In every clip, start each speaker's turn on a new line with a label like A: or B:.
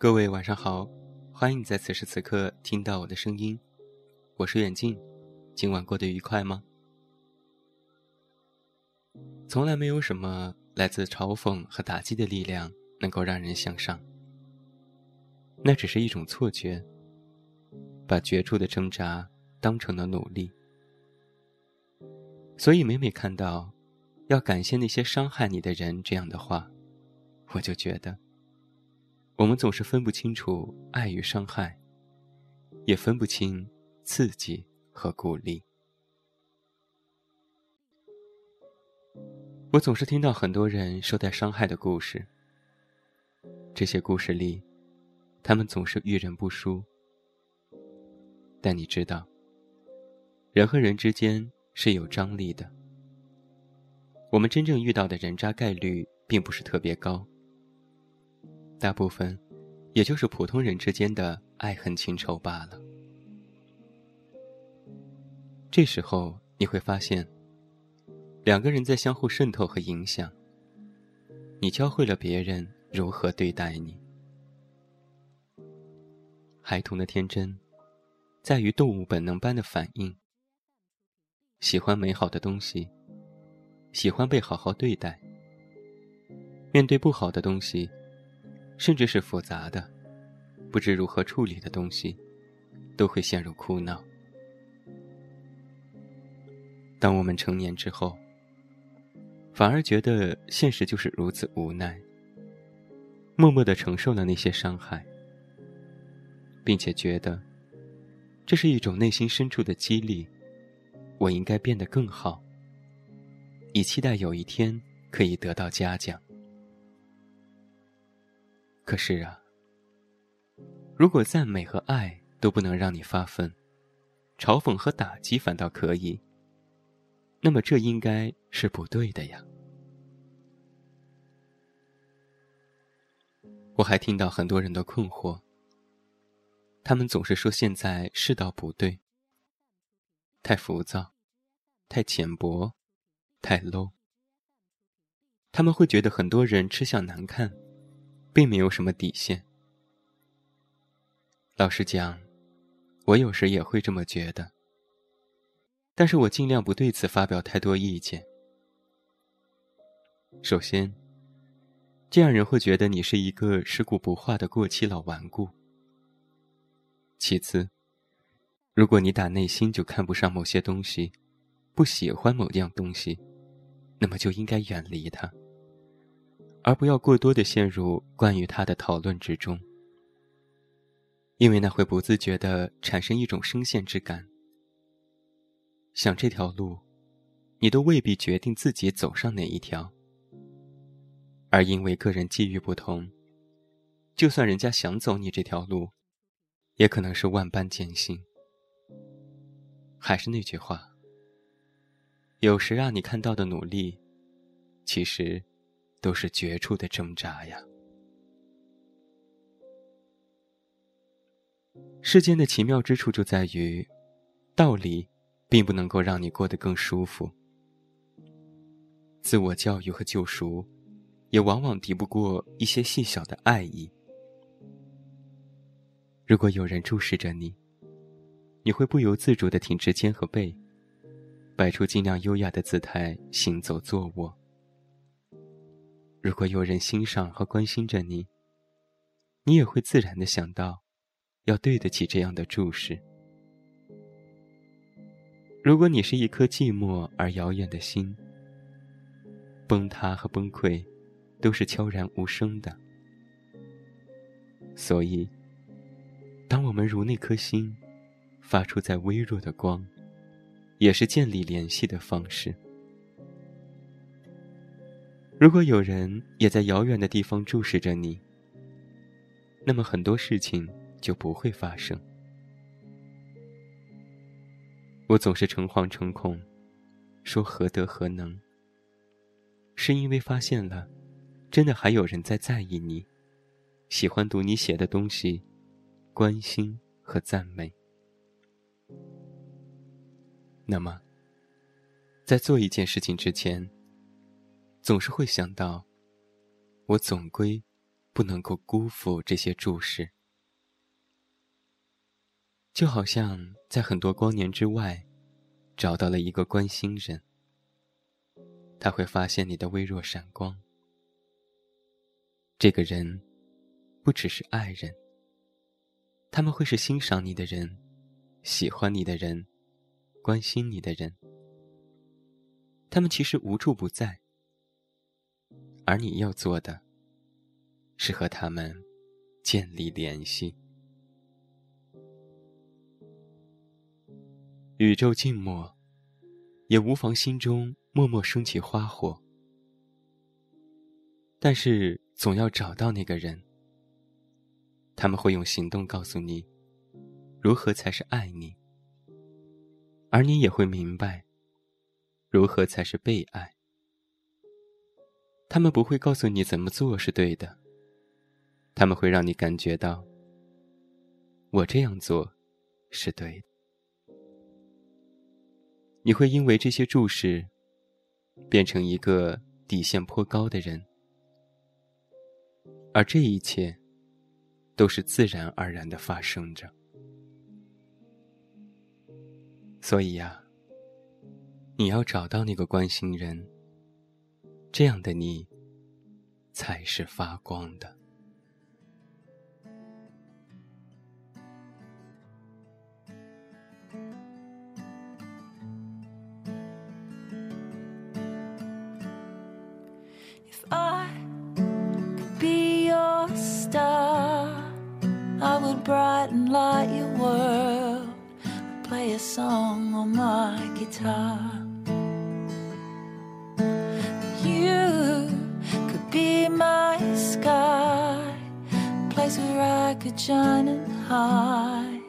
A: 各位晚上好，欢迎在此时此刻听到我的声音，我是远近，今晚过得愉快吗？从来没有什么来自嘲讽和打击的力量能够让人向上，那只是一种错觉，把绝处的挣扎当成了努力，所以每每看到要感谢那些伤害你的人这样的话，我就觉得。我们总是分不清楚爱与伤害，也分不清刺激和鼓励。我总是听到很多人受到伤害的故事，这些故事里，他们总是遇人不淑。但你知道，人和人之间是有张力的，我们真正遇到的人渣概率并不是特别高。大部分，也就是普通人之间的爱恨情仇罢了。这时候你会发现，两个人在相互渗透和影响。你教会了别人如何对待你。孩童的天真，在于动物本能般的反应。喜欢美好的东西，喜欢被好好对待。面对不好的东西。甚至是复杂的、不知如何处理的东西，都会陷入哭闹。当我们成年之后，反而觉得现实就是如此无奈，默默的承受了那些伤害，并且觉得这是一种内心深处的激励，我应该变得更好，以期待有一天可以得到嘉奖。可是啊，如果赞美和爱都不能让你发奋，嘲讽和打击反倒可以，那么这应该是不对的呀。我还听到很多人的困惑，他们总是说现在世道不对，太浮躁，太浅薄，太 low。他们会觉得很多人吃相难看。并没有什么底线。老实讲，我有时也会这么觉得。但是我尽量不对此发表太多意见。首先，这样人会觉得你是一个尸骨不化的过期老顽固。其次，如果你打内心就看不上某些东西，不喜欢某样东西，那么就应该远离它。而不要过多的陷入关于他的讨论之中，因为那会不自觉的产生一种深陷之感。想这条路，你都未必决定自己走上哪一条，而因为个人际遇不同，就算人家想走你这条路，也可能是万般艰辛。还是那句话，有时让你看到的努力，其实。都是绝处的挣扎呀！世间的奇妙之处就在于，道理并不能够让你过得更舒服，自我教育和救赎，也往往敌不过一些细小的爱意。如果有人注视着你，你会不由自主的挺直肩和背，摆出尽量优雅的姿态行走坐卧。如果有人欣赏和关心着你，你也会自然的想到，要对得起这样的注视。如果你是一颗寂寞而遥远的心，崩塌和崩溃，都是悄然无声的。所以，当我们如那颗心，发出在微弱的光，也是建立联系的方式。如果有人也在遥远的地方注视着你，那么很多事情就不会发生。我总是诚惶诚恐，说何德何能，是因为发现了，真的还有人在在意你，喜欢读你写的东西，关心和赞美。那么，在做一件事情之前。总是会想到，我总归不能够辜负这些注视。就好像在很多光年之外，找到了一个关心人，他会发现你的微弱闪光。这个人，不只是爱人，他们会是欣赏你的人，喜欢你的人，关心你的人。他们其实无处不在，而你要做的，是和他们建立联系。宇宙静默，也无妨心中默默升起花火。但是总要找到那个人，他们会用行动告诉你，如何才是爱你，而你也会明白，如何才是被爱。他们不会告诉你怎么做是对的，他们会让你感觉到，我这样做，是对的。你会因为这些注视，变成一个底线颇高的人，而这一切，都是自然而然的发生着。所以呀，你要找到那个关心人，这样的你，才是发光的。
B: brighten light your world. Play a song on my guitar. I could shine and hide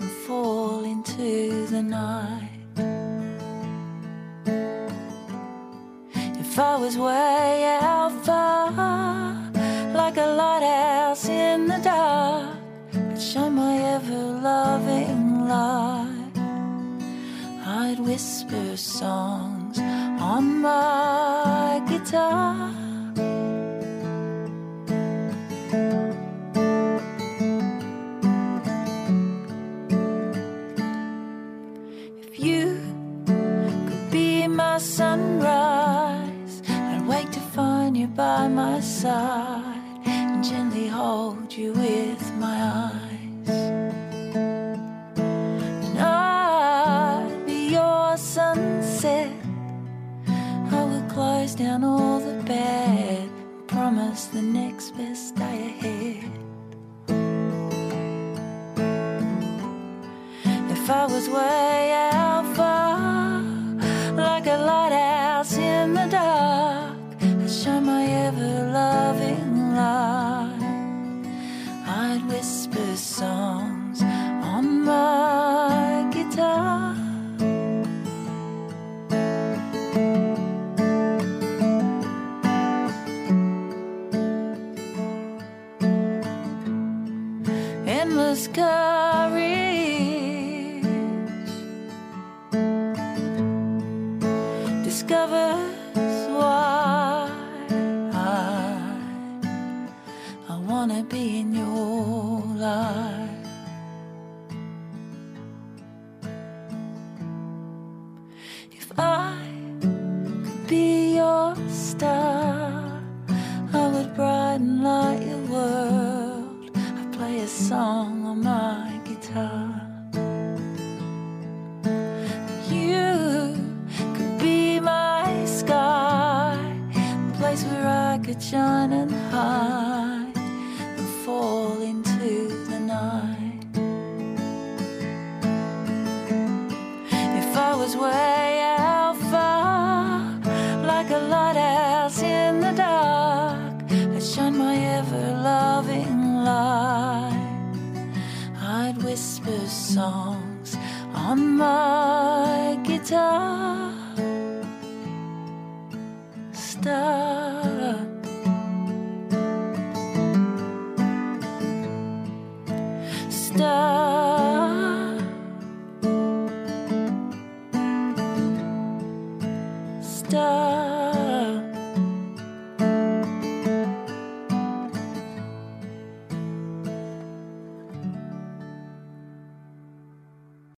B: and fall into the night. If I was way out far, like a lighthouse in the dark I'd shine my ever loving light. I'd whisper songs on my guitar. Down all the bad, promise the next best day ahead. If I was way out far, like a lighthouse in the dark, I'd shine my ever loving light. I'd whisper songs endless discovers why I, I wanna be in your life. If I could be your star, I would brighten light your world. I'd play a song songs on my guitar. Stop. Stop.